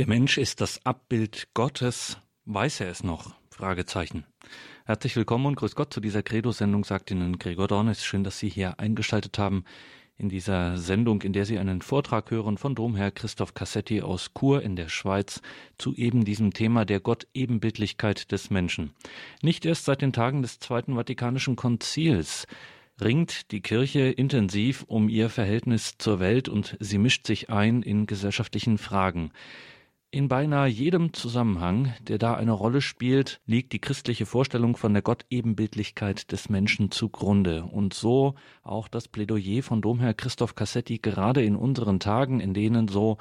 Der Mensch ist das Abbild Gottes. Weiß er es noch? Fragezeichen. Herzlich willkommen und grüß Gott zu dieser Credo-Sendung, sagt Ihnen Gregor Dornis. Schön, dass Sie hier eingeschaltet haben in dieser Sendung, in der Sie einen Vortrag hören von Domherr Christoph Cassetti aus Chur in der Schweiz zu eben diesem Thema der Gott-Ebenbildlichkeit des Menschen. Nicht erst seit den Tagen des Zweiten Vatikanischen Konzils ringt die Kirche intensiv um ihr Verhältnis zur Welt und sie mischt sich ein in gesellschaftlichen Fragen. In beinahe jedem Zusammenhang, der da eine Rolle spielt, liegt die christliche Vorstellung von der Gottebenbildlichkeit des Menschen zugrunde. Und so auch das Plädoyer von Domherr Christoph Cassetti gerade in unseren Tagen, in denen so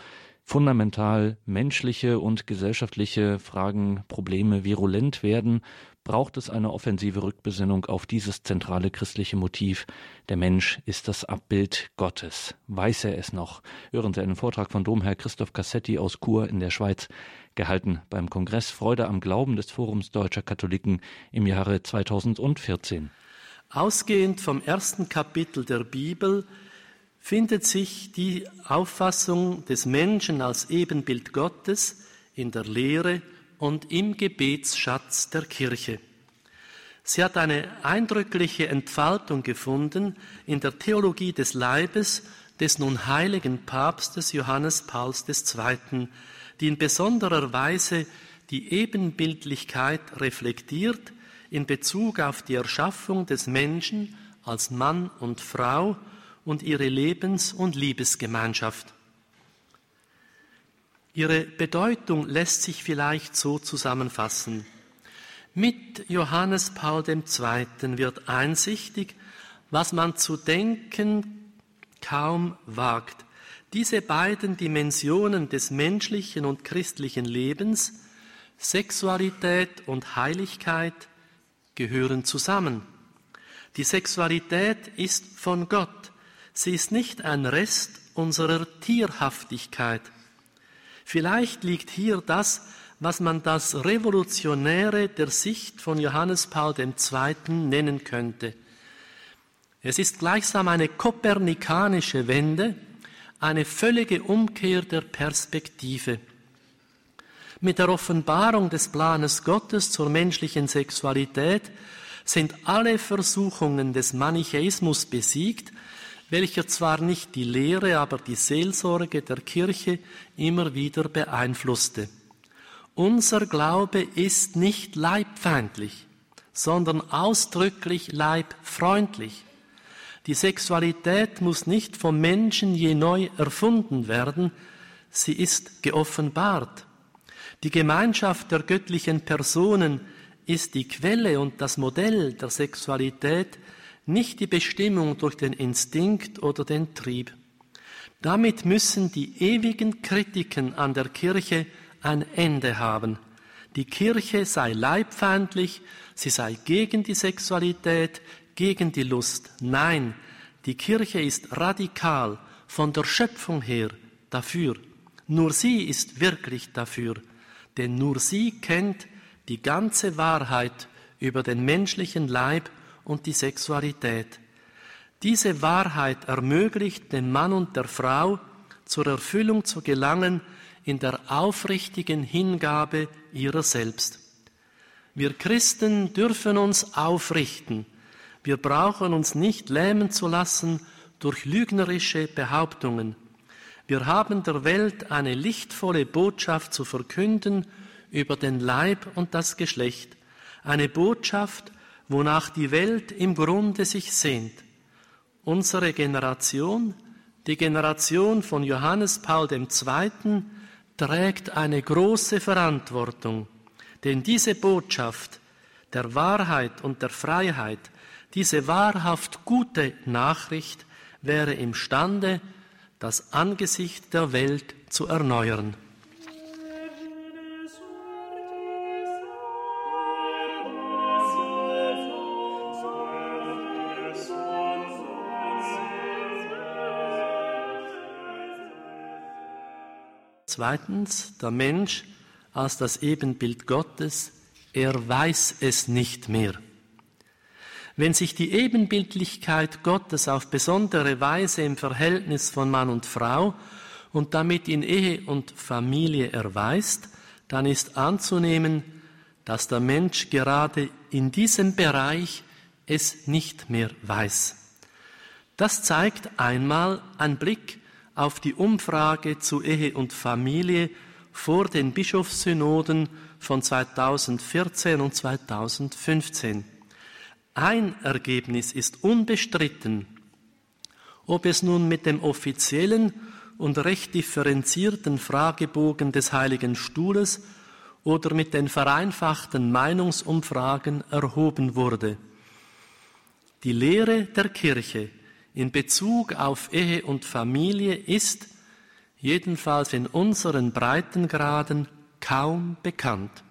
fundamental menschliche und gesellschaftliche Fragen, Probleme virulent werden, braucht es eine offensive Rückbesinnung auf dieses zentrale christliche Motiv. Der Mensch ist das Abbild Gottes. Weiß er es noch? Hören Sie einen Vortrag von Domherr Christoph Cassetti aus Chur in der Schweiz, gehalten beim Kongress Freude am Glauben des Forums Deutscher Katholiken im Jahre 2014. Ausgehend vom ersten Kapitel der Bibel findet sich die Auffassung des Menschen als Ebenbild Gottes in der Lehre und im Gebetsschatz der Kirche. Sie hat eine eindrückliche Entfaltung gefunden in der Theologie des Leibes des nun heiligen Papstes Johannes Pauls II., die in besonderer Weise die Ebenbildlichkeit reflektiert in Bezug auf die Erschaffung des Menschen als Mann und Frau und ihre Lebens- und Liebesgemeinschaft. Ihre Bedeutung lässt sich vielleicht so zusammenfassen. Mit Johannes Paul II. wird einsichtig, was man zu denken kaum wagt. Diese beiden Dimensionen des menschlichen und christlichen Lebens, Sexualität und Heiligkeit, gehören zusammen. Die Sexualität ist von Gott. Sie ist nicht ein Rest unserer Tierhaftigkeit. Vielleicht liegt hier das, was man das Revolutionäre der Sicht von Johannes Paul II. nennen könnte. Es ist gleichsam eine kopernikanische Wende, eine völlige Umkehr der Perspektive. Mit der Offenbarung des Planes Gottes zur menschlichen Sexualität sind alle Versuchungen des Manichäismus besiegt, welcher zwar nicht die Lehre, aber die Seelsorge der Kirche immer wieder beeinflusste. Unser Glaube ist nicht leibfeindlich, sondern ausdrücklich leibfreundlich. Die Sexualität muss nicht vom Menschen je neu erfunden werden, sie ist geoffenbart. Die Gemeinschaft der göttlichen Personen ist die Quelle und das Modell der Sexualität, nicht die Bestimmung durch den Instinkt oder den Trieb. Damit müssen die ewigen Kritiken an der Kirche ein Ende haben. Die Kirche sei leibfeindlich, sie sei gegen die Sexualität, gegen die Lust. Nein, die Kirche ist radikal von der Schöpfung her dafür. Nur sie ist wirklich dafür, denn nur sie kennt die ganze Wahrheit über den menschlichen Leib und die Sexualität. Diese Wahrheit ermöglicht dem Mann und der Frau zur Erfüllung zu gelangen in der aufrichtigen Hingabe ihrer selbst. Wir Christen dürfen uns aufrichten. Wir brauchen uns nicht lähmen zu lassen durch lügnerische Behauptungen. Wir haben der Welt eine lichtvolle Botschaft zu verkünden über den Leib und das Geschlecht, eine Botschaft, wonach die Welt im Grunde sich sehnt. Unsere Generation, die Generation von Johannes Paul II., trägt eine große Verantwortung, denn diese Botschaft der Wahrheit und der Freiheit, diese wahrhaft gute Nachricht wäre imstande, das Angesicht der Welt zu erneuern. Zweitens, der Mensch als das Ebenbild Gottes, er weiß es nicht mehr. Wenn sich die Ebenbildlichkeit Gottes auf besondere Weise im Verhältnis von Mann und Frau und damit in Ehe und Familie erweist, dann ist anzunehmen, dass der Mensch gerade in diesem Bereich es nicht mehr weiß. Das zeigt einmal ein Blick auf die Umfrage zu Ehe und Familie vor den Bischofssynoden von 2014 und 2015. Ein Ergebnis ist unbestritten. Ob es nun mit dem offiziellen und recht differenzierten Fragebogen des Heiligen Stuhles oder mit den vereinfachten Meinungsumfragen erhoben wurde. Die Lehre der Kirche in Bezug auf Ehe und Familie ist, jedenfalls in unseren Breitengraden, kaum bekannt.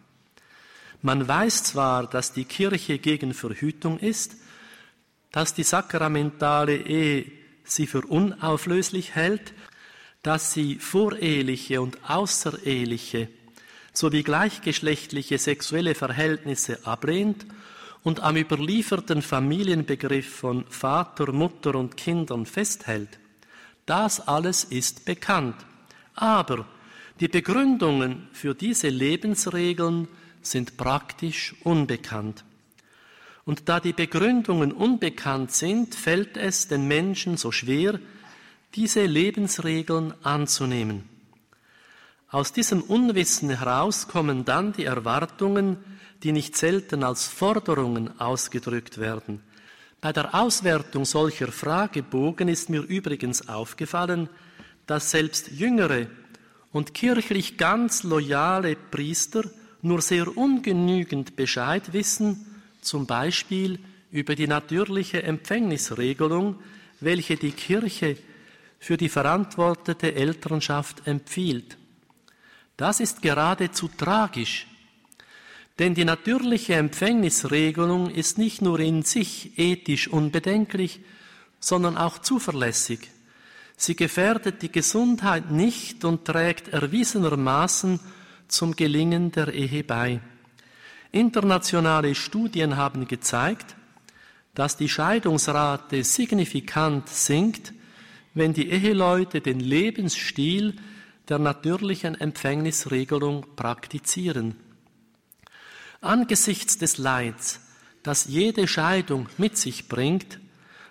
Man weiß zwar, dass die Kirche gegen Verhütung ist, dass die sakramentale Ehe sie für unauflöslich hält, dass sie voreheliche und außereheliche sowie gleichgeschlechtliche sexuelle Verhältnisse ablehnt und am überlieferten Familienbegriff von Vater, Mutter und Kindern festhält. Das alles ist bekannt. Aber die Begründungen für diese Lebensregeln sind praktisch unbekannt. Und da die Begründungen unbekannt sind, fällt es den Menschen so schwer, diese Lebensregeln anzunehmen. Aus diesem Unwissen heraus kommen dann die Erwartungen, die nicht selten als Forderungen ausgedrückt werden. Bei der Auswertung solcher Fragebogen ist mir übrigens aufgefallen, dass selbst jüngere und kirchlich ganz loyale Priester nur sehr ungenügend Bescheid wissen, zum Beispiel über die natürliche Empfängnisregelung, welche die Kirche für die verantwortete Elternschaft empfiehlt. Das ist geradezu tragisch, denn die natürliche Empfängnisregelung ist nicht nur in sich ethisch unbedenklich, sondern auch zuverlässig. Sie gefährdet die Gesundheit nicht und trägt erwiesenermaßen zum Gelingen der Ehe bei. Internationale Studien haben gezeigt, dass die Scheidungsrate signifikant sinkt, wenn die Eheleute den Lebensstil der natürlichen Empfängnisregelung praktizieren. Angesichts des Leids, das jede Scheidung mit sich bringt,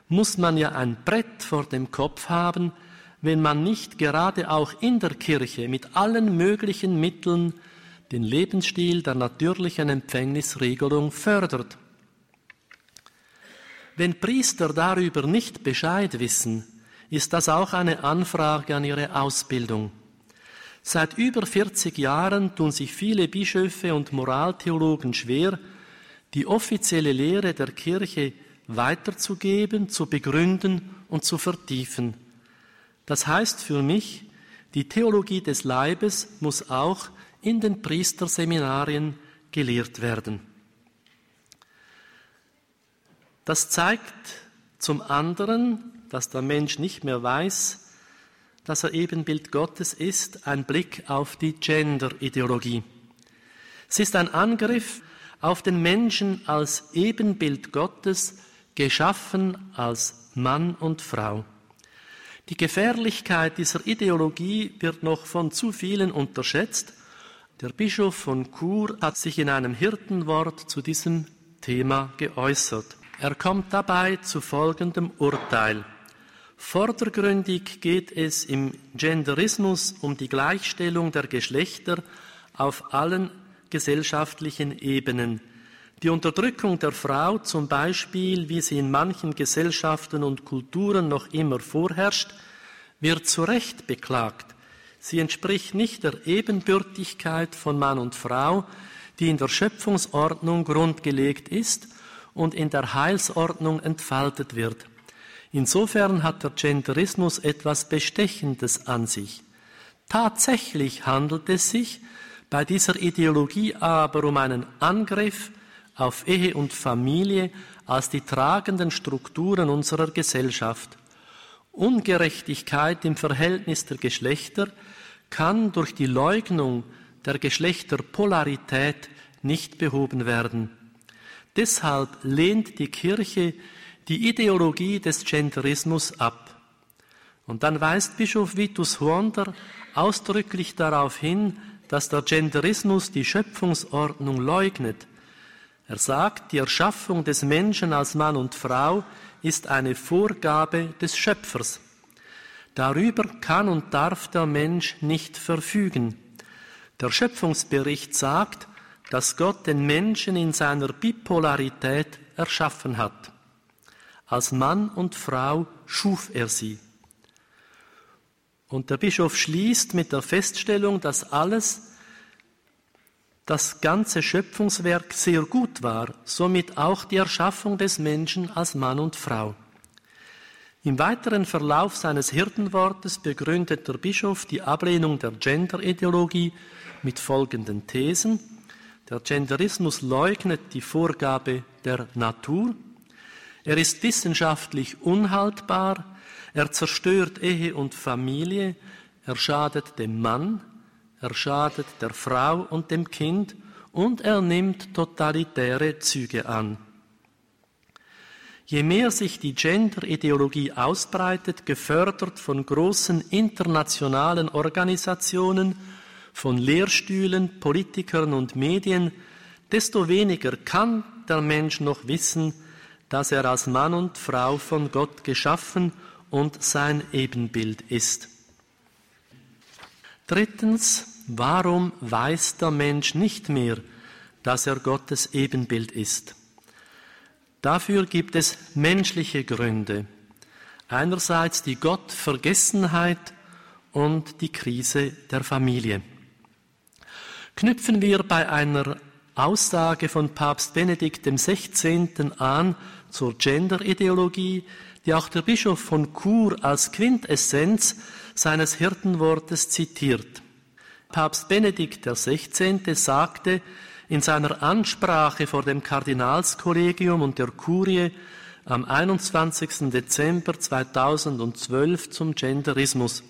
muss man ja ein Brett vor dem Kopf haben, wenn man nicht gerade auch in der Kirche mit allen möglichen Mitteln den Lebensstil der natürlichen Empfängnisregelung fördert. Wenn Priester darüber nicht Bescheid wissen, ist das auch eine Anfrage an ihre Ausbildung. Seit über 40 Jahren tun sich viele Bischöfe und Moraltheologen schwer, die offizielle Lehre der Kirche weiterzugeben, zu begründen und zu vertiefen. Das heißt für mich, die Theologie des Leibes muss auch in den Priesterseminarien gelehrt werden. Das zeigt zum anderen, dass der Mensch nicht mehr weiß, dass er Ebenbild Gottes ist, ein Blick auf die Gender-Ideologie. Es ist ein Angriff auf den Menschen als Ebenbild Gottes, geschaffen als Mann und Frau. Die Gefährlichkeit dieser Ideologie wird noch von zu vielen unterschätzt. Der Bischof von Chur hat sich in einem Hirtenwort zu diesem Thema geäußert. Er kommt dabei zu folgendem Urteil. Vordergründig geht es im Genderismus um die Gleichstellung der Geschlechter auf allen gesellschaftlichen Ebenen. Die Unterdrückung der Frau zum Beispiel, wie sie in manchen Gesellschaften und Kulturen noch immer vorherrscht, wird zu Recht beklagt. Sie entspricht nicht der Ebenbürtigkeit von Mann und Frau, die in der Schöpfungsordnung grundgelegt ist und in der Heilsordnung entfaltet wird. Insofern hat der Genderismus etwas Bestechendes an sich. Tatsächlich handelt es sich bei dieser Ideologie aber um einen Angriff auf Ehe und Familie als die tragenden Strukturen unserer Gesellschaft. Ungerechtigkeit im Verhältnis der Geschlechter kann durch die Leugnung der Geschlechterpolarität nicht behoben werden. Deshalb lehnt die Kirche die Ideologie des Genderismus ab. Und dann weist Bischof Vitus Huonder ausdrücklich darauf hin, dass der Genderismus die Schöpfungsordnung leugnet. Er sagt, die Erschaffung des Menschen als Mann und Frau ist eine Vorgabe des Schöpfers. Darüber kann und darf der Mensch nicht verfügen. Der Schöpfungsbericht sagt, dass Gott den Menschen in seiner Bipolarität erschaffen hat. Als Mann und Frau schuf er sie. Und der Bischof schließt mit der Feststellung, dass alles, das ganze Schöpfungswerk sehr gut war, somit auch die Erschaffung des Menschen als Mann und Frau. Im weiteren Verlauf seines Hirtenwortes begründet der Bischof die Ablehnung der Gender-Ideologie mit folgenden Thesen. Der Genderismus leugnet die Vorgabe der Natur. Er ist wissenschaftlich unhaltbar. Er zerstört Ehe und Familie. Er schadet dem Mann. Er schadet der Frau und dem Kind. Und er nimmt totalitäre Züge an. Je mehr sich die Gender-Ideologie ausbreitet, gefördert von großen internationalen Organisationen, von Lehrstühlen, Politikern und Medien, desto weniger kann der Mensch noch wissen, dass er als Mann und Frau von Gott geschaffen und sein Ebenbild ist. Drittens, warum weiß der Mensch nicht mehr, dass er Gottes Ebenbild ist? Dafür gibt es menschliche Gründe. Einerseits die Gottvergessenheit und die Krise der Familie knüpfen wir bei einer Aussage von Papst Benedikt XVI. an zur Gender-Ideologie, die auch der Bischof von Chur als Quintessenz seines Hirtenwortes zitiert. Papst Benedikt XVI. sagte in seiner Ansprache vor dem Kardinalskollegium und der Kurie am 21. Dezember 2012 zum Genderismus,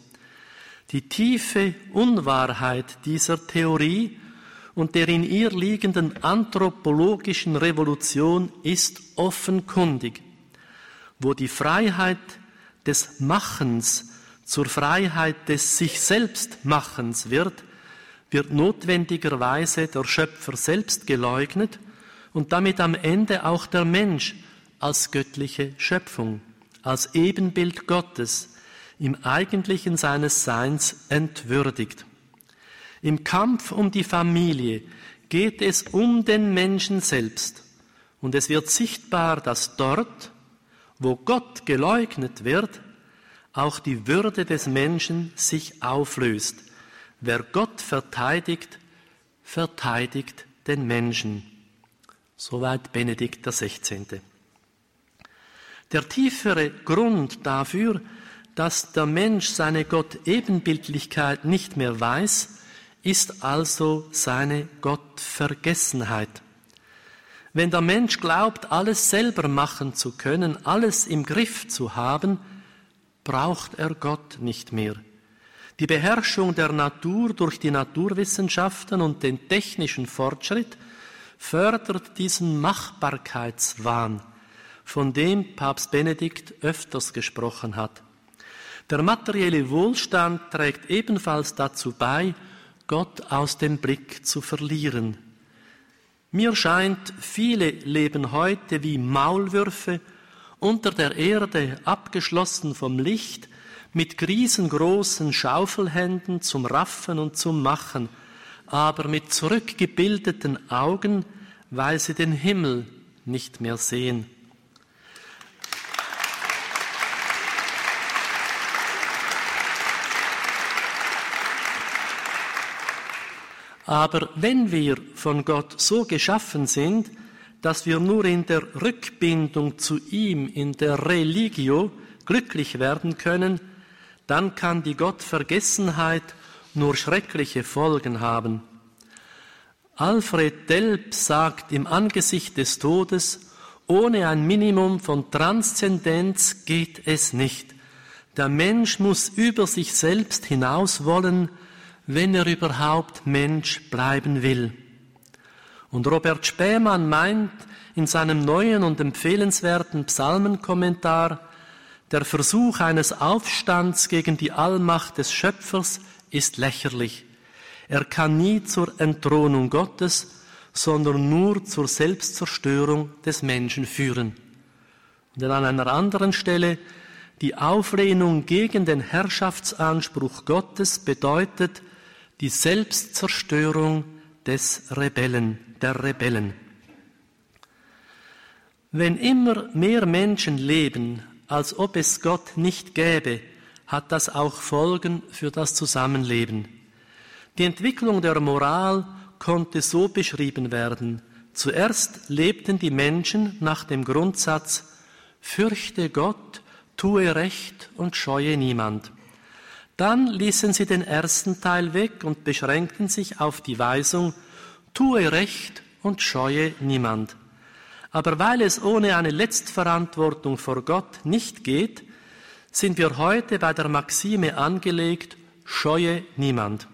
die tiefe Unwahrheit dieser Theorie und der in ihr liegenden anthropologischen Revolution ist offenkundig, wo die Freiheit des Machens zur Freiheit des sich selbst Machens wird, wird notwendigerweise der Schöpfer selbst geleugnet und damit am Ende auch der Mensch als göttliche Schöpfung, als Ebenbild Gottes, im Eigentlichen seines Seins entwürdigt. Im Kampf um die Familie geht es um den Menschen selbst und es wird sichtbar, dass dort, wo Gott geleugnet wird, auch die Würde des Menschen sich auflöst. Wer Gott verteidigt, verteidigt den Menschen. Soweit Benedikt XVI. Der tiefere Grund dafür, dass der Mensch seine Gott-Ebenbildlichkeit nicht mehr weiß, ist also seine Gottvergessenheit. Wenn der Mensch glaubt, alles selber machen zu können, alles im Griff zu haben, braucht er Gott nicht mehr. Die Beherrschung der Natur durch die Naturwissenschaften und den technischen Fortschritt fördert diesen Machbarkeitswahn, von dem Papst Benedikt öfters gesprochen hat. Der materielle Wohlstand trägt ebenfalls dazu bei, Gott aus dem Blick zu verlieren. Mir scheint, viele leben heute wie Maulwürfe unter der Erde, abgeschlossen vom Licht, mit riesengroßen Schaufelhänden zum Raffen und zum Machen, aber mit zurückgebildeten Augen, weil sie den Himmel nicht mehr sehen. Aber wenn wir von Gott so geschaffen sind, dass wir nur in der Rückbindung zu ihm, in der Religio, glücklich werden können, dann kann die Gottvergessenheit nur schreckliche Folgen haben. Alfred Delp sagt im Angesicht des Todes, ohne ein Minimum von Transzendenz geht es nicht. Der Mensch muss über sich selbst hinaus wollen, wenn er überhaupt Mensch bleiben will. Und Robert Spähmann meint in seinem neuen und empfehlenswerten Psalmenkommentar, Der Versuch eines Aufstands gegen die Allmacht des Schöpfers ist lächerlich. Er kann nie zur Entthronung Gottes, sondern nur zur Selbstzerstörung des Menschen führen. Und an einer anderen Stelle, die Auflehnung gegen den Herrschaftsanspruch Gottes bedeutet die Selbstzerstörung des Rebellen, der Rebellen. Wenn immer mehr Menschen leben, als ob es Gott nicht gäbe, hat das auch Folgen für das Zusammenleben. Die Entwicklung der Moral konnte so beschrieben werden. Zuerst lebten die Menschen nach dem Grundsatz, fürchte Gott, tue Recht und scheue niemand. Dann ließen sie den ersten Teil weg und beschränkten sich auf die Weisung, tue Recht und scheue niemand. Aber weil es ohne eine Letztverantwortung vor Gott nicht geht, sind wir heute bei der Maxime angelegt, scheue niemand.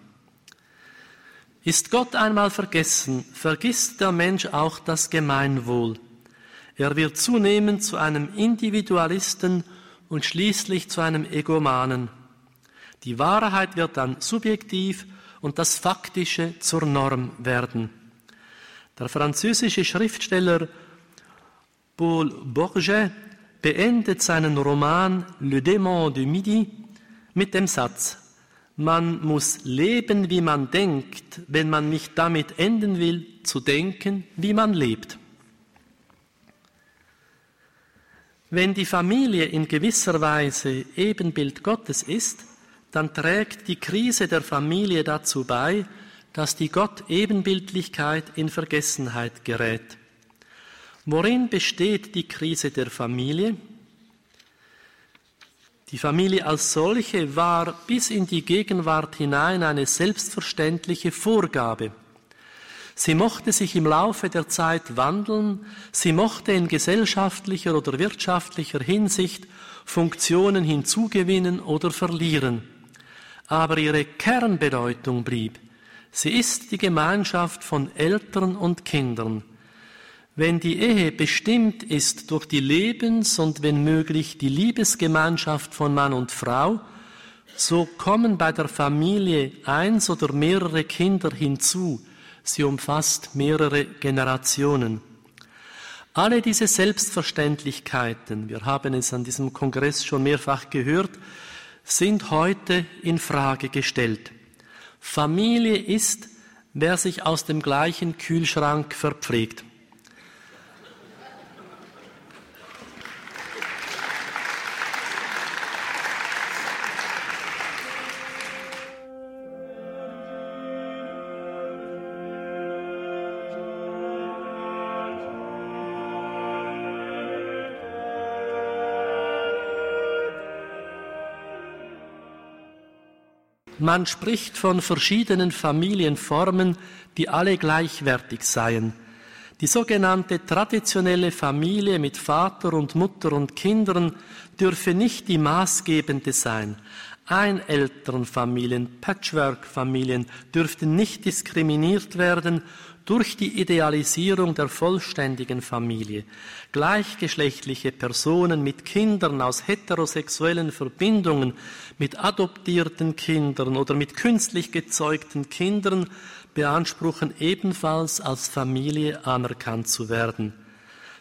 Ist Gott einmal vergessen, vergisst der Mensch auch das Gemeinwohl. Er wird zunehmend zu einem Individualisten und schließlich zu einem Egomanen. Die Wahrheit wird dann subjektiv und das Faktische zur Norm werden. Der französische Schriftsteller Paul Bourget beendet seinen Roman Le Démon du Midi mit dem Satz, man muss leben, wie man denkt, wenn man nicht damit enden will, zu denken, wie man lebt. Wenn die Familie in gewisser Weise Ebenbild Gottes ist, dann trägt die Krise der Familie dazu bei, dass die Gott-Ebenbildlichkeit in Vergessenheit gerät. Worin besteht die Krise der Familie? Die Familie als solche war bis in die Gegenwart hinein eine selbstverständliche Vorgabe. Sie mochte sich im Laufe der Zeit wandeln, sie mochte in gesellschaftlicher oder wirtschaftlicher Hinsicht Funktionen hinzugewinnen oder verlieren. Aber ihre Kernbedeutung blieb. Sie ist die Gemeinschaft von Eltern und Kindern. Wenn die Ehe bestimmt ist durch die Lebens- und wenn möglich die Liebesgemeinschaft von Mann und Frau, so kommen bei der Familie eins oder mehrere Kinder hinzu. Sie umfasst mehrere Generationen. Alle diese Selbstverständlichkeiten, wir haben es an diesem Kongress schon mehrfach gehört, sind heute in Frage gestellt. Familie ist, wer sich aus dem gleichen Kühlschrank verpflegt. Man spricht von verschiedenen Familienformen, die alle gleichwertig seien. Die sogenannte traditionelle Familie mit Vater und Mutter und Kindern dürfe nicht die maßgebende sein. Einelternfamilien, Patchwork-Familien dürften nicht diskriminiert werden durch die Idealisierung der vollständigen Familie. Gleichgeschlechtliche Personen mit Kindern aus heterosexuellen Verbindungen, mit adoptierten Kindern oder mit künstlich gezeugten Kindern beanspruchen ebenfalls als Familie anerkannt zu werden.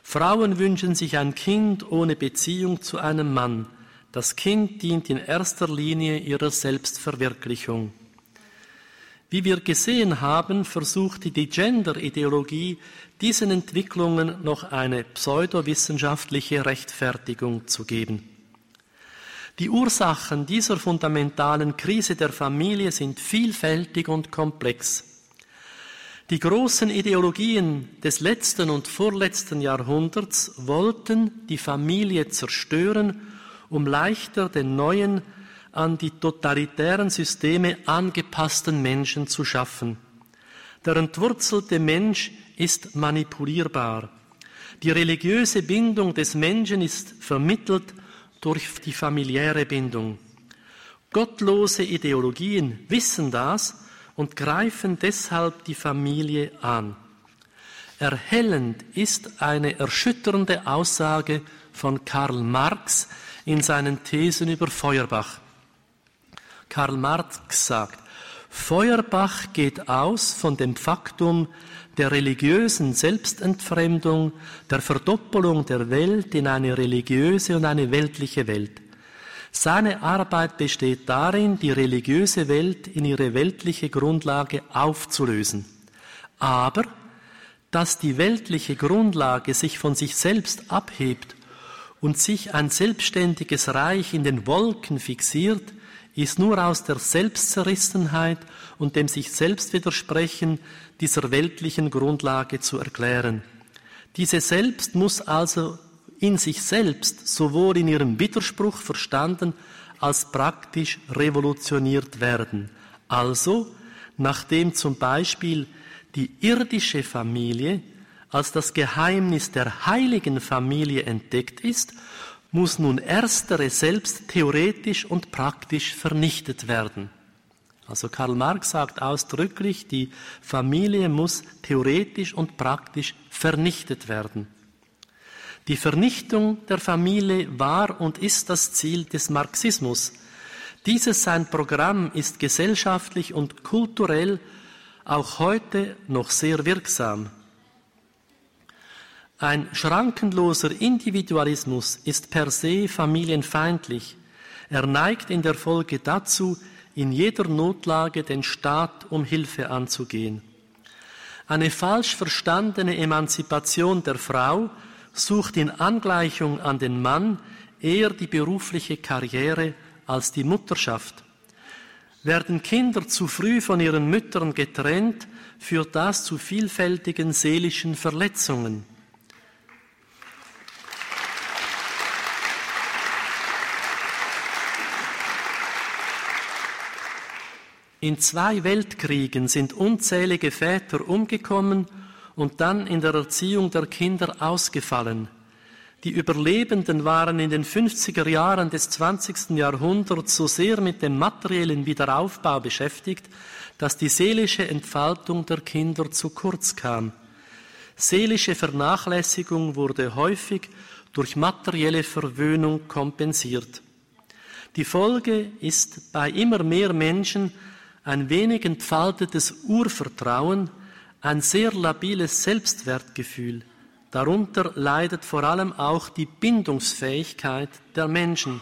Frauen wünschen sich ein Kind ohne Beziehung zu einem Mann. Das Kind dient in erster Linie ihrer Selbstverwirklichung. Wie wir gesehen haben, versuchte die Gender-Ideologie diesen Entwicklungen noch eine pseudowissenschaftliche Rechtfertigung zu geben. Die Ursachen dieser fundamentalen Krise der Familie sind vielfältig und komplex. Die großen Ideologien des letzten und vorletzten Jahrhunderts wollten die Familie zerstören, um leichter den neuen an die totalitären Systeme angepassten Menschen zu schaffen. Der entwurzelte Mensch ist manipulierbar. Die religiöse Bindung des Menschen ist vermittelt durch die familiäre Bindung. Gottlose Ideologien wissen das und greifen deshalb die Familie an. Erhellend ist eine erschütternde Aussage von Karl Marx in seinen Thesen über Feuerbach. Karl Marx sagt, Feuerbach geht aus von dem Faktum der religiösen Selbstentfremdung, der Verdoppelung der Welt in eine religiöse und eine weltliche Welt. Seine Arbeit besteht darin, die religiöse Welt in ihre weltliche Grundlage aufzulösen. Aber, dass die weltliche Grundlage sich von sich selbst abhebt und sich ein selbstständiges Reich in den Wolken fixiert, ist nur aus der Selbstzerrissenheit und dem sich selbst widersprechen dieser weltlichen Grundlage zu erklären. Diese Selbst muss also in sich selbst sowohl in ihrem Widerspruch verstanden als praktisch revolutioniert werden. Also, nachdem zum Beispiel die irdische Familie als das Geheimnis der heiligen Familie entdeckt ist, muss nun erstere selbst theoretisch und praktisch vernichtet werden. Also Karl Marx sagt ausdrücklich, die Familie muss theoretisch und praktisch vernichtet werden. Die Vernichtung der Familie war und ist das Ziel des Marxismus. Dieses sein Programm ist gesellschaftlich und kulturell auch heute noch sehr wirksam. Ein schrankenloser Individualismus ist per se familienfeindlich. Er neigt in der Folge dazu, in jeder Notlage den Staat um Hilfe anzugehen. Eine falsch verstandene Emanzipation der Frau sucht in Angleichung an den Mann eher die berufliche Karriere als die Mutterschaft. Werden Kinder zu früh von ihren Müttern getrennt, führt das zu vielfältigen seelischen Verletzungen. In zwei Weltkriegen sind unzählige Väter umgekommen und dann in der Erziehung der Kinder ausgefallen. Die Überlebenden waren in den 50er Jahren des 20. Jahrhunderts so sehr mit dem materiellen Wiederaufbau beschäftigt, dass die seelische Entfaltung der Kinder zu kurz kam. Seelische Vernachlässigung wurde häufig durch materielle Verwöhnung kompensiert. Die Folge ist bei immer mehr Menschen ein wenig entfaltetes Urvertrauen, ein sehr labiles Selbstwertgefühl. Darunter leidet vor allem auch die Bindungsfähigkeit der Menschen.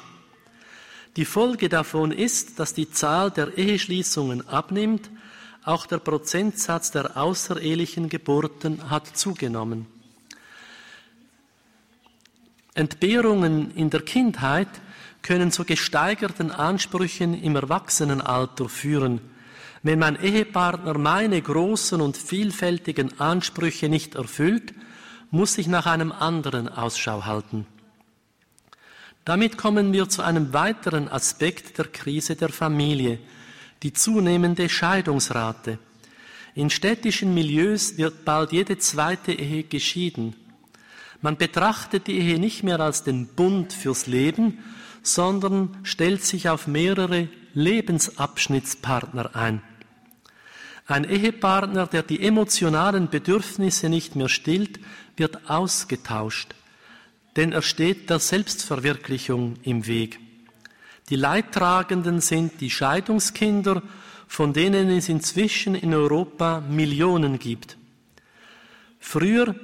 Die Folge davon ist, dass die Zahl der Eheschließungen abnimmt, auch der Prozentsatz der außerehelichen Geburten hat zugenommen. Entbehrungen in der Kindheit können zu gesteigerten Ansprüchen im Erwachsenenalter führen. Wenn mein Ehepartner meine großen und vielfältigen Ansprüche nicht erfüllt, muss ich nach einem anderen Ausschau halten. Damit kommen wir zu einem weiteren Aspekt der Krise der Familie, die zunehmende Scheidungsrate. In städtischen Milieus wird bald jede zweite Ehe geschieden. Man betrachtet die Ehe nicht mehr als den Bund fürs Leben, sondern stellt sich auf mehrere Lebensabschnittspartner ein. Ein Ehepartner, der die emotionalen Bedürfnisse nicht mehr stillt, wird ausgetauscht, denn er steht der Selbstverwirklichung im Weg. Die Leidtragenden sind die Scheidungskinder, von denen es inzwischen in Europa Millionen gibt. Früher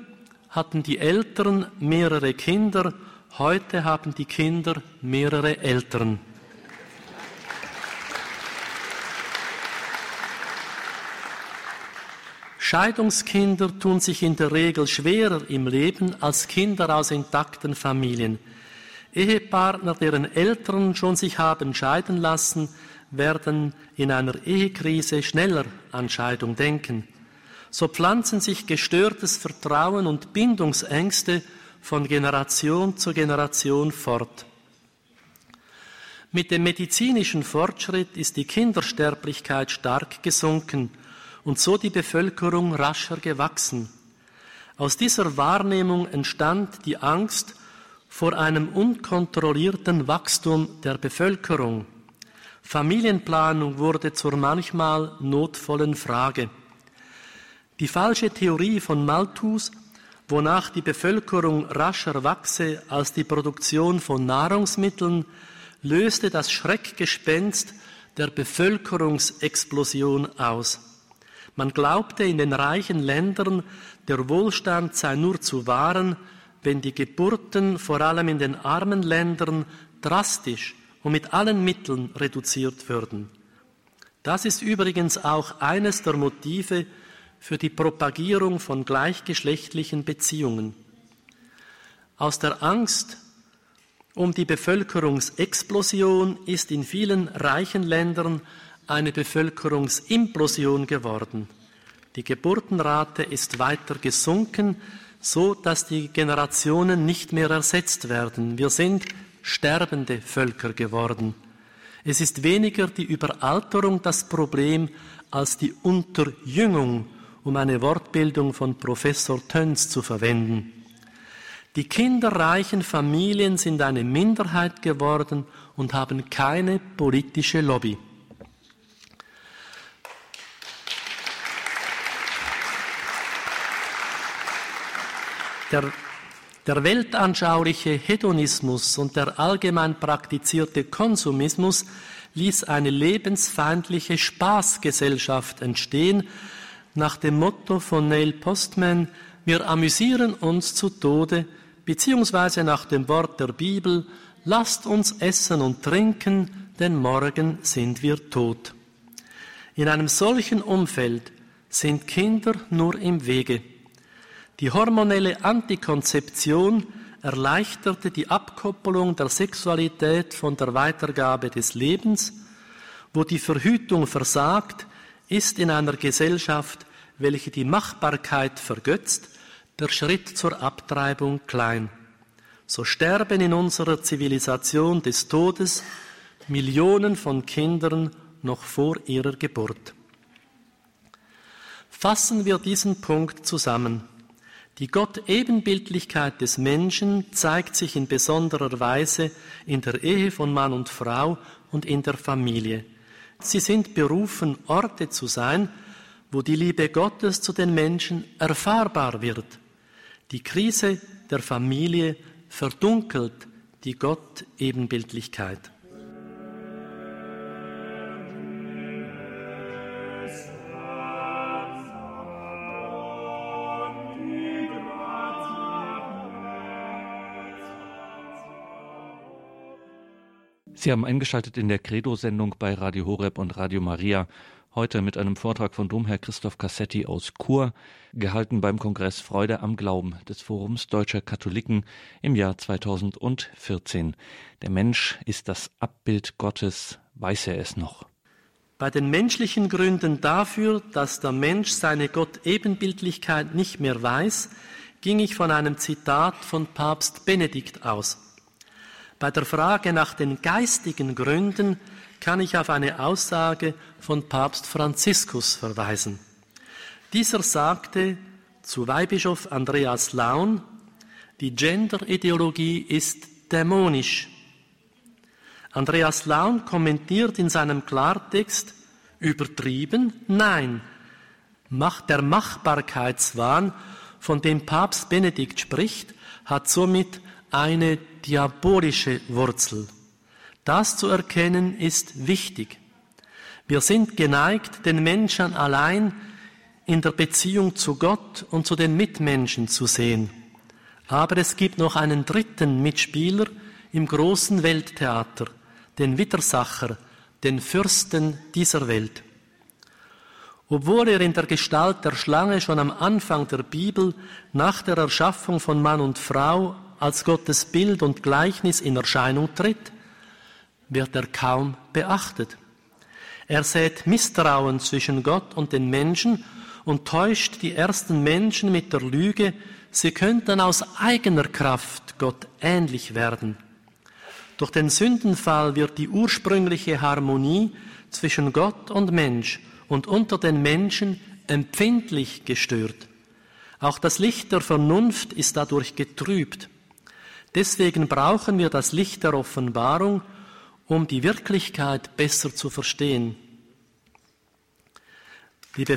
hatten die Eltern mehrere Kinder, heute haben die Kinder mehrere Eltern. Scheidungskinder tun sich in der Regel schwerer im Leben als Kinder aus intakten Familien. Ehepartner, deren Eltern schon sich haben scheiden lassen, werden in einer Ehekrise schneller an Scheidung denken. So pflanzen sich gestörtes Vertrauen und Bindungsängste von Generation zu Generation fort. Mit dem medizinischen Fortschritt ist die Kindersterblichkeit stark gesunken und so die Bevölkerung rascher gewachsen. Aus dieser Wahrnehmung entstand die Angst vor einem unkontrollierten Wachstum der Bevölkerung. Familienplanung wurde zur manchmal notvollen Frage. Die falsche Theorie von Malthus wonach die Bevölkerung rascher wachse als die Produktion von Nahrungsmitteln, löste das Schreckgespenst der Bevölkerungsexplosion aus. Man glaubte in den reichen Ländern, der Wohlstand sei nur zu wahren, wenn die Geburten vor allem in den armen Ländern drastisch und mit allen Mitteln reduziert würden. Das ist übrigens auch eines der Motive für die Propagierung von gleichgeschlechtlichen Beziehungen. Aus der Angst um die Bevölkerungsexplosion ist in vielen reichen Ländern eine Bevölkerungsimplosion geworden. Die Geburtenrate ist weiter gesunken, so dass die Generationen nicht mehr ersetzt werden. Wir sind sterbende Völker geworden. Es ist weniger die Überalterung das Problem als die Unterjüngung, um eine Wortbildung von Professor Töns zu verwenden. Die kinderreichen Familien sind eine Minderheit geworden und haben keine politische Lobby. Der, der weltanschauliche Hedonismus und der allgemein praktizierte Konsumismus ließ eine lebensfeindliche Spaßgesellschaft entstehen, nach dem Motto von Neil Postman, wir amüsieren uns zu Tode, beziehungsweise nach dem Wort der Bibel, lasst uns essen und trinken, denn morgen sind wir tot. In einem solchen Umfeld sind Kinder nur im Wege. Die hormonelle Antikonzeption erleichterte die Abkoppelung der Sexualität von der Weitergabe des Lebens. Wo die Verhütung versagt, ist in einer Gesellschaft, welche die Machbarkeit vergötzt, der Schritt zur Abtreibung klein. So sterben in unserer Zivilisation des Todes Millionen von Kindern noch vor ihrer Geburt. Fassen wir diesen Punkt zusammen. Die Gott-Ebenbildlichkeit des Menschen zeigt sich in besonderer Weise in der Ehe von Mann und Frau und in der Familie. Sie sind berufen, Orte zu sein, wo die Liebe Gottes zu den Menschen erfahrbar wird. Die Krise der Familie verdunkelt die Gott-Ebenbildlichkeit. Sie haben eingeschaltet in der Credo-Sendung bei Radio Horeb und Radio Maria. Heute mit einem Vortrag von Domherr Christoph Cassetti aus Chur, gehalten beim Kongress Freude am Glauben des Forums Deutscher Katholiken im Jahr 2014. Der Mensch ist das Abbild Gottes, weiß er es noch. Bei den menschlichen Gründen dafür, dass der Mensch seine Gott-Ebenbildlichkeit nicht mehr weiß, ging ich von einem Zitat von Papst Benedikt aus. Bei der Frage nach den geistigen Gründen kann ich auf eine Aussage von Papst Franziskus verweisen. Dieser sagte zu Weihbischof Andreas Laun, die Gender-Ideologie ist dämonisch. Andreas Laun kommentiert in seinem Klartext, übertrieben? Nein. Der Machbarkeitswahn, von dem Papst Benedikt spricht, hat somit eine diabolische Wurzel. Das zu erkennen ist wichtig. Wir sind geneigt, den Menschen allein in der Beziehung zu Gott und zu den Mitmenschen zu sehen. Aber es gibt noch einen dritten Mitspieler im großen Welttheater, den Widersacher, den Fürsten dieser Welt. Obwohl er in der Gestalt der Schlange schon am Anfang der Bibel nach der Erschaffung von Mann und Frau als Gottes Bild und Gleichnis in Erscheinung tritt, wird er kaum beachtet. Er sät Misstrauen zwischen Gott und den Menschen und täuscht die ersten Menschen mit der Lüge, sie könnten aus eigener Kraft Gott ähnlich werden. Durch den Sündenfall wird die ursprüngliche Harmonie zwischen Gott und Mensch und unter den Menschen empfindlich gestört. Auch das Licht der Vernunft ist dadurch getrübt. Deswegen brauchen wir das Licht der Offenbarung, um die Wirklichkeit besser zu verstehen. Liebe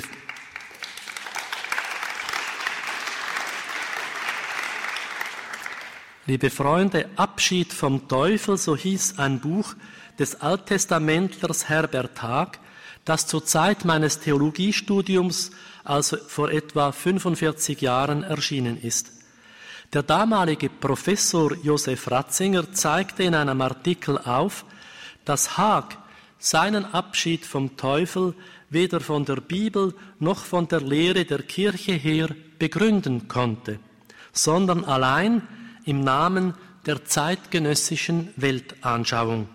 Liebe Freunde, Abschied vom Teufel, so hieß ein Buch des Alttestamentlers Herbert Haag, das zur Zeit meines Theologiestudiums, also vor etwa 45 Jahren, erschienen ist. Der damalige Professor Josef Ratzinger zeigte in einem Artikel auf, dass Haag seinen Abschied vom Teufel weder von der Bibel noch von der Lehre der Kirche her begründen konnte, sondern allein im Namen der zeitgenössischen Weltanschauung.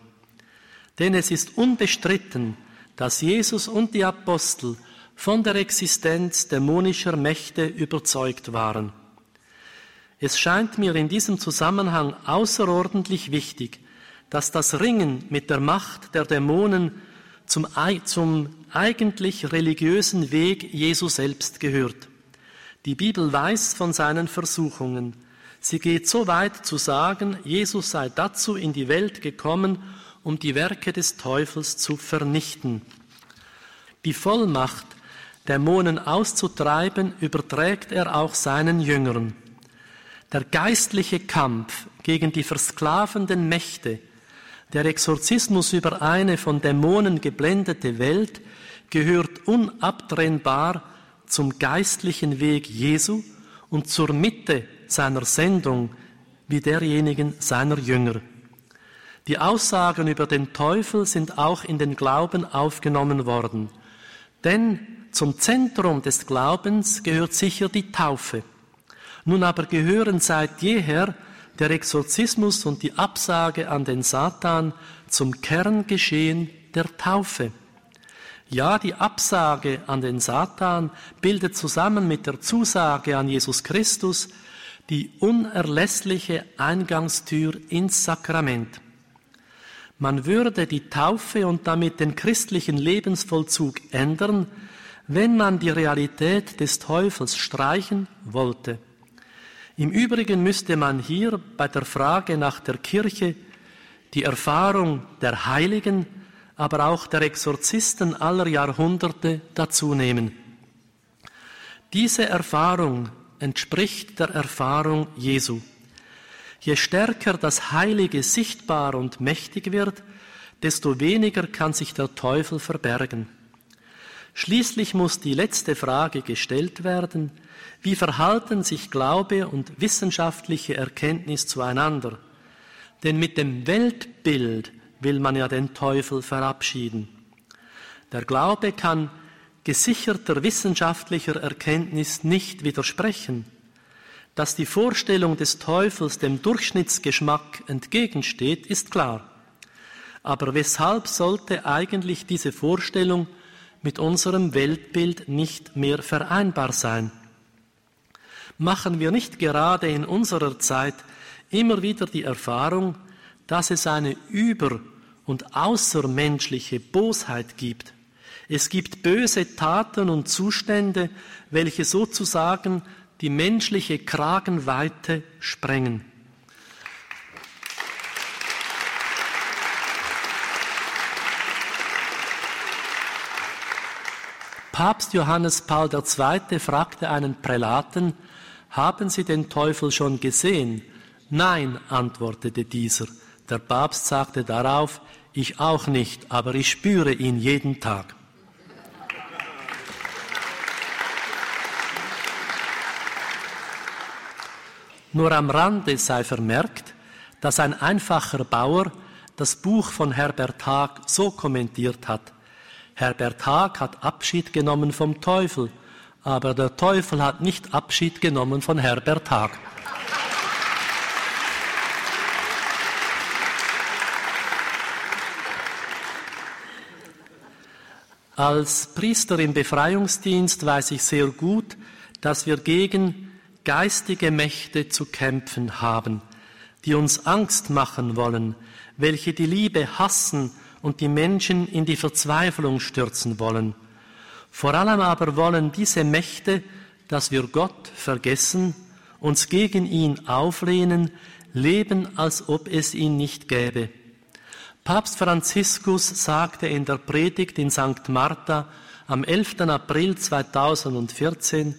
Denn es ist unbestritten, dass Jesus und die Apostel von der Existenz dämonischer Mächte überzeugt waren. Es scheint mir in diesem Zusammenhang außerordentlich wichtig, dass das Ringen mit der Macht der Dämonen zum, zum eigentlich religiösen Weg Jesu selbst gehört. Die Bibel weiß von seinen Versuchungen. Sie geht so weit zu sagen, Jesus sei dazu in die Welt gekommen, um die Werke des Teufels zu vernichten. Die Vollmacht, Dämonen auszutreiben, überträgt er auch seinen Jüngern. Der geistliche Kampf gegen die versklavenden Mächte, der Exorzismus über eine von Dämonen geblendete Welt gehört unabtrennbar zum geistlichen Weg Jesu und zur Mitte seiner Sendung wie derjenigen seiner Jünger. Die Aussagen über den Teufel sind auch in den Glauben aufgenommen worden. Denn zum Zentrum des Glaubens gehört sicher die Taufe. Nun aber gehören seit jeher der Exorzismus und die Absage an den Satan zum Kerngeschehen der Taufe. Ja, die Absage an den Satan bildet zusammen mit der Zusage an Jesus Christus die unerlässliche Eingangstür ins Sakrament. Man würde die Taufe und damit den christlichen Lebensvollzug ändern, wenn man die Realität des Teufels streichen wollte. Im Übrigen müsste man hier bei der Frage nach der Kirche die Erfahrung der Heiligen, aber auch der Exorzisten aller Jahrhunderte dazunehmen. Diese Erfahrung entspricht der Erfahrung Jesu. Je stärker das Heilige sichtbar und mächtig wird, desto weniger kann sich der Teufel verbergen. Schließlich muss die letzte Frage gestellt werden, wie verhalten sich Glaube und wissenschaftliche Erkenntnis zueinander? Denn mit dem Weltbild will man ja den Teufel verabschieden. Der Glaube kann gesicherter wissenschaftlicher Erkenntnis nicht widersprechen. Dass die Vorstellung des Teufels dem Durchschnittsgeschmack entgegensteht, ist klar. Aber weshalb sollte eigentlich diese Vorstellung mit unserem Weltbild nicht mehr vereinbar sein? Machen wir nicht gerade in unserer Zeit immer wieder die Erfahrung, dass es eine über- und außermenschliche Bosheit gibt? Es gibt böse Taten und Zustände, welche sozusagen die menschliche Kragenweite sprengen. Papst Johannes Paul II. fragte einen Prälaten, haben Sie den Teufel schon gesehen? Nein, antwortete dieser. Der Papst sagte darauf, ich auch nicht, aber ich spüre ihn jeden Tag. Nur am Rande sei vermerkt, dass ein einfacher Bauer das Buch von Herbert Haag so kommentiert hat. Herbert Haag hat Abschied genommen vom Teufel, aber der Teufel hat nicht Abschied genommen von Herbert Haag. Als Priester im Befreiungsdienst weiß ich sehr gut, dass wir gegen geistige Mächte zu kämpfen haben, die uns Angst machen wollen, welche die Liebe hassen und die Menschen in die Verzweiflung stürzen wollen. Vor allem aber wollen diese Mächte, dass wir Gott vergessen, uns gegen ihn auflehnen, leben, als ob es ihn nicht gäbe. Papst Franziskus sagte in der Predigt in St. Martha am 11. April 2014,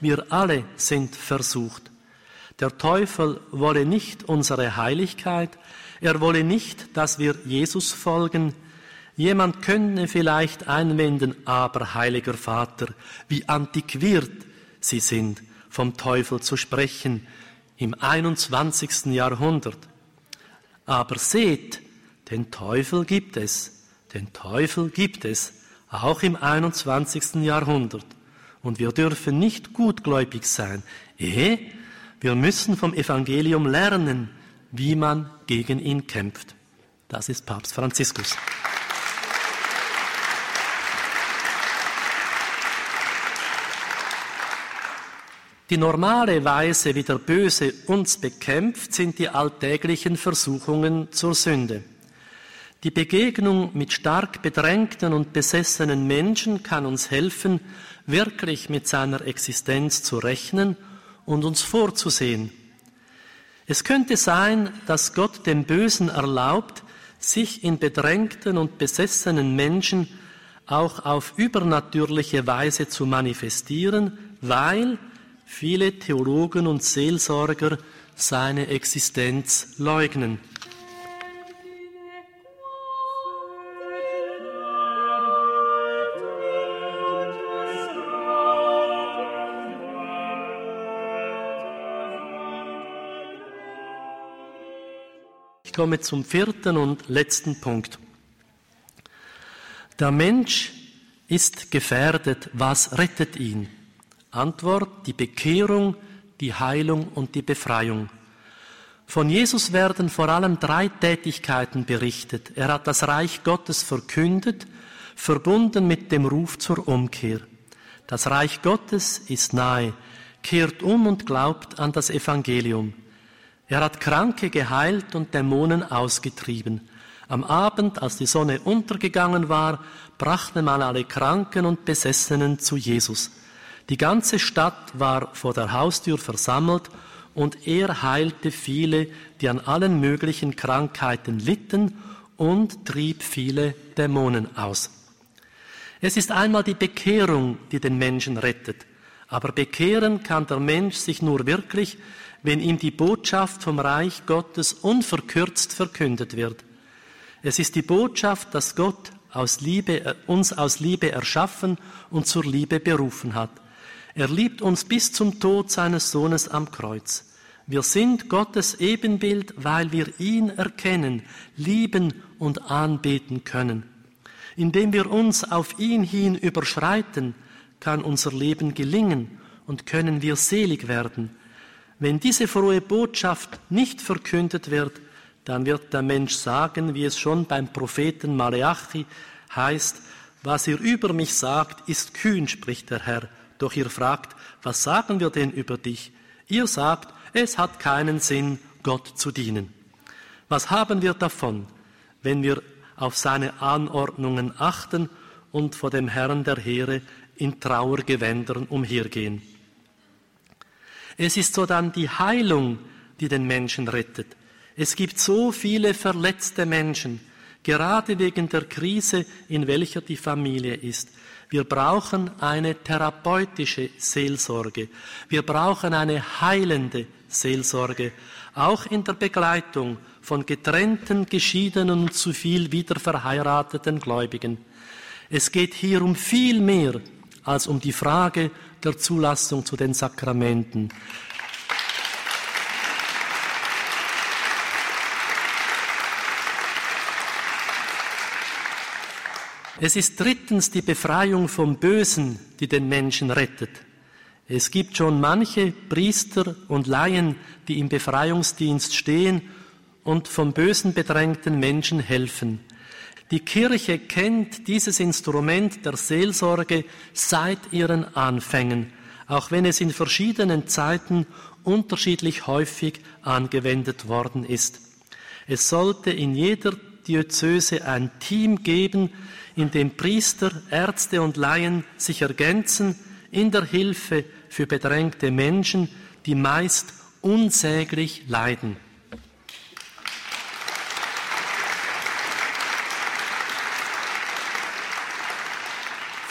wir alle sind versucht. Der Teufel wolle nicht unsere Heiligkeit, er wolle nicht, dass wir Jesus folgen. Jemand könne vielleicht einwenden, aber heiliger Vater, wie antiquiert Sie sind, vom Teufel zu sprechen im 21. Jahrhundert. Aber seht, den Teufel gibt es, den Teufel gibt es, auch im 21. Jahrhundert. Und wir dürfen nicht gutgläubig sein. Ehe, wir müssen vom Evangelium lernen, wie man gegen ihn kämpft. Das ist Papst Franziskus. Die normale Weise, wie der Böse uns bekämpft, sind die alltäglichen Versuchungen zur Sünde. Die Begegnung mit stark bedrängten und besessenen Menschen kann uns helfen, wirklich mit seiner Existenz zu rechnen und uns vorzusehen. Es könnte sein, dass Gott dem Bösen erlaubt, sich in bedrängten und besessenen Menschen auch auf übernatürliche Weise zu manifestieren, weil viele Theologen und Seelsorger seine Existenz leugnen. Komme zum vierten und letzten Punkt. Der Mensch ist gefährdet. Was rettet ihn? Antwort, die Bekehrung, die Heilung und die Befreiung. Von Jesus werden vor allem drei Tätigkeiten berichtet. Er hat das Reich Gottes verkündet, verbunden mit dem Ruf zur Umkehr. Das Reich Gottes ist nahe, kehrt um und glaubt an das Evangelium. Er hat Kranke geheilt und Dämonen ausgetrieben. Am Abend, als die Sonne untergegangen war, brachte man alle Kranken und Besessenen zu Jesus. Die ganze Stadt war vor der Haustür versammelt und er heilte viele, die an allen möglichen Krankheiten litten und trieb viele Dämonen aus. Es ist einmal die Bekehrung, die den Menschen rettet. Aber bekehren kann der Mensch sich nur wirklich, wenn ihm die Botschaft vom Reich Gottes unverkürzt verkündet wird. Es ist die Botschaft, dass Gott aus Liebe, uns aus Liebe erschaffen und zur Liebe berufen hat. Er liebt uns bis zum Tod seines Sohnes am Kreuz. Wir sind Gottes Ebenbild, weil wir ihn erkennen, lieben und anbeten können. Indem wir uns auf ihn hin überschreiten, kann unser Leben gelingen und können wir selig werden. Wenn diese frohe Botschaft nicht verkündet wird, dann wird der Mensch sagen, wie es schon beim Propheten Maleachi heißt, was ihr über mich sagt, ist kühn, spricht der Herr. Doch ihr fragt, was sagen wir denn über dich? Ihr sagt, es hat keinen Sinn, Gott zu dienen. Was haben wir davon, wenn wir auf seine Anordnungen achten und vor dem Herrn der Heere in Trauergewändern umhergehen? Es ist so dann die Heilung, die den Menschen rettet. Es gibt so viele verletzte Menschen, gerade wegen der Krise, in welcher die Familie ist. Wir brauchen eine therapeutische Seelsorge. Wir brauchen eine heilende Seelsorge, auch in der Begleitung von getrennten, geschiedenen und zu viel wiederverheirateten Gläubigen. Es geht hier um viel mehr als um die Frage der Zulassung zu den Sakramenten. Es ist drittens die Befreiung vom Bösen, die den Menschen rettet. Es gibt schon manche Priester und Laien, die im Befreiungsdienst stehen und vom Bösen bedrängten Menschen helfen. Die Kirche kennt dieses Instrument der Seelsorge seit ihren Anfängen, auch wenn es in verschiedenen Zeiten unterschiedlich häufig angewendet worden ist. Es sollte in jeder Diözese ein Team geben, in dem Priester, Ärzte und Laien sich ergänzen in der Hilfe für bedrängte Menschen, die meist unsäglich leiden.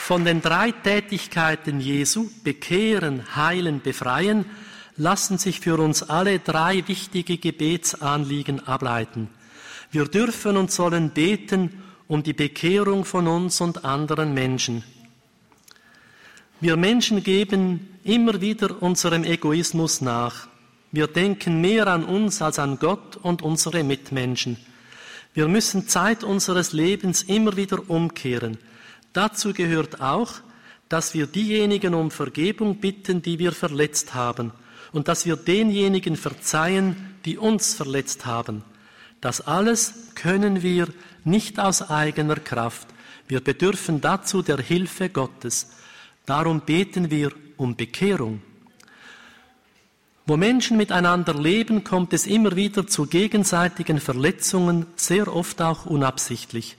Von den drei Tätigkeiten Jesu, bekehren, heilen, befreien, lassen sich für uns alle drei wichtige Gebetsanliegen ableiten. Wir dürfen und sollen beten um die Bekehrung von uns und anderen Menschen. Wir Menschen geben immer wieder unserem Egoismus nach. Wir denken mehr an uns als an Gott und unsere Mitmenschen. Wir müssen Zeit unseres Lebens immer wieder umkehren. Dazu gehört auch, dass wir diejenigen um Vergebung bitten, die wir verletzt haben, und dass wir denjenigen verzeihen, die uns verletzt haben. Das alles können wir nicht aus eigener Kraft. Wir bedürfen dazu der Hilfe Gottes. Darum beten wir um Bekehrung. Wo Menschen miteinander leben, kommt es immer wieder zu gegenseitigen Verletzungen, sehr oft auch unabsichtlich.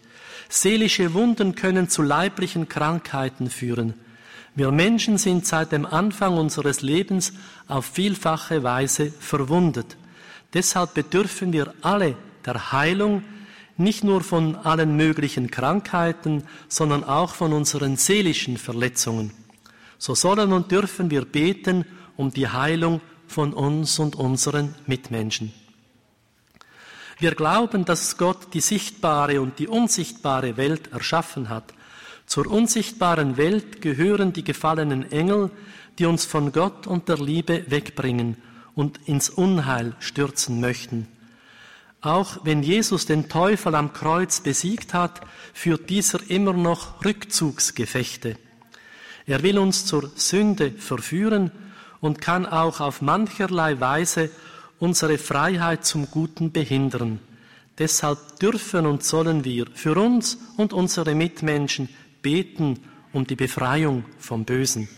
Seelische Wunden können zu leiblichen Krankheiten führen. Wir Menschen sind seit dem Anfang unseres Lebens auf vielfache Weise verwundet. Deshalb bedürfen wir alle der Heilung, nicht nur von allen möglichen Krankheiten, sondern auch von unseren seelischen Verletzungen. So sollen und dürfen wir beten um die Heilung von uns und unseren Mitmenschen. Wir glauben, dass Gott die sichtbare und die unsichtbare Welt erschaffen hat. Zur unsichtbaren Welt gehören die gefallenen Engel, die uns von Gott und der Liebe wegbringen und ins Unheil stürzen möchten. Auch wenn Jesus den Teufel am Kreuz besiegt hat, führt dieser immer noch Rückzugsgefechte. Er will uns zur Sünde verführen und kann auch auf mancherlei Weise unsere Freiheit zum Guten behindern. Deshalb dürfen und sollen wir für uns und unsere Mitmenschen beten um die Befreiung vom Bösen.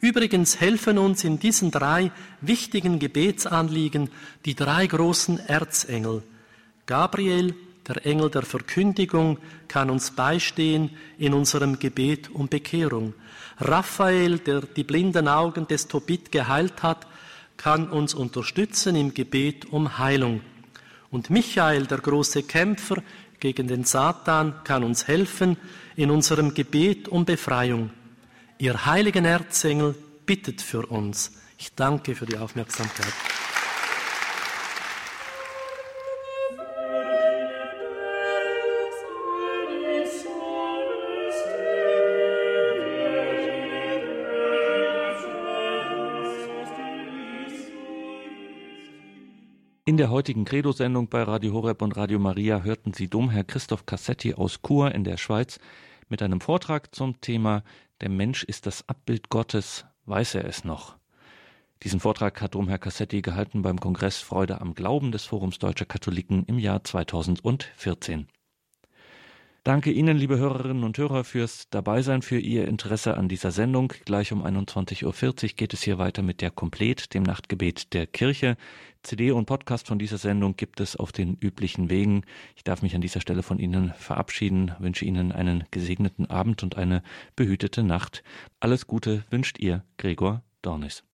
Übrigens helfen uns in diesen drei wichtigen Gebetsanliegen die drei großen Erzengel. Gabriel, der Engel der Verkündigung, kann uns beistehen in unserem Gebet um Bekehrung. Raphael, der die blinden Augen des Tobit geheilt hat, kann uns unterstützen im Gebet um Heilung. Und Michael, der große Kämpfer gegen den Satan, kann uns helfen in unserem Gebet um Befreiung. Ihr heiligen Erzengel bittet für uns. Ich danke für die Aufmerksamkeit. In der heutigen Credo-Sendung bei Radio Horeb und Radio Maria hörten Sie Domherr Christoph Cassetti aus Chur in der Schweiz mit einem Vortrag zum Thema Der Mensch ist das Abbild Gottes, weiß er es noch? Diesen Vortrag hat Domherr Cassetti gehalten beim Kongress Freude am Glauben des Forums Deutscher Katholiken im Jahr 2014. Danke Ihnen, liebe Hörerinnen und Hörer, fürs Dabeisein, für Ihr Interesse an dieser Sendung. Gleich um 21.40 Uhr geht es hier weiter mit der Komplet, dem Nachtgebet der Kirche. CD und Podcast von dieser Sendung gibt es auf den üblichen Wegen. Ich darf mich an dieser Stelle von Ihnen verabschieden, wünsche Ihnen einen gesegneten Abend und eine behütete Nacht. Alles Gute wünscht Ihr Gregor Dornis.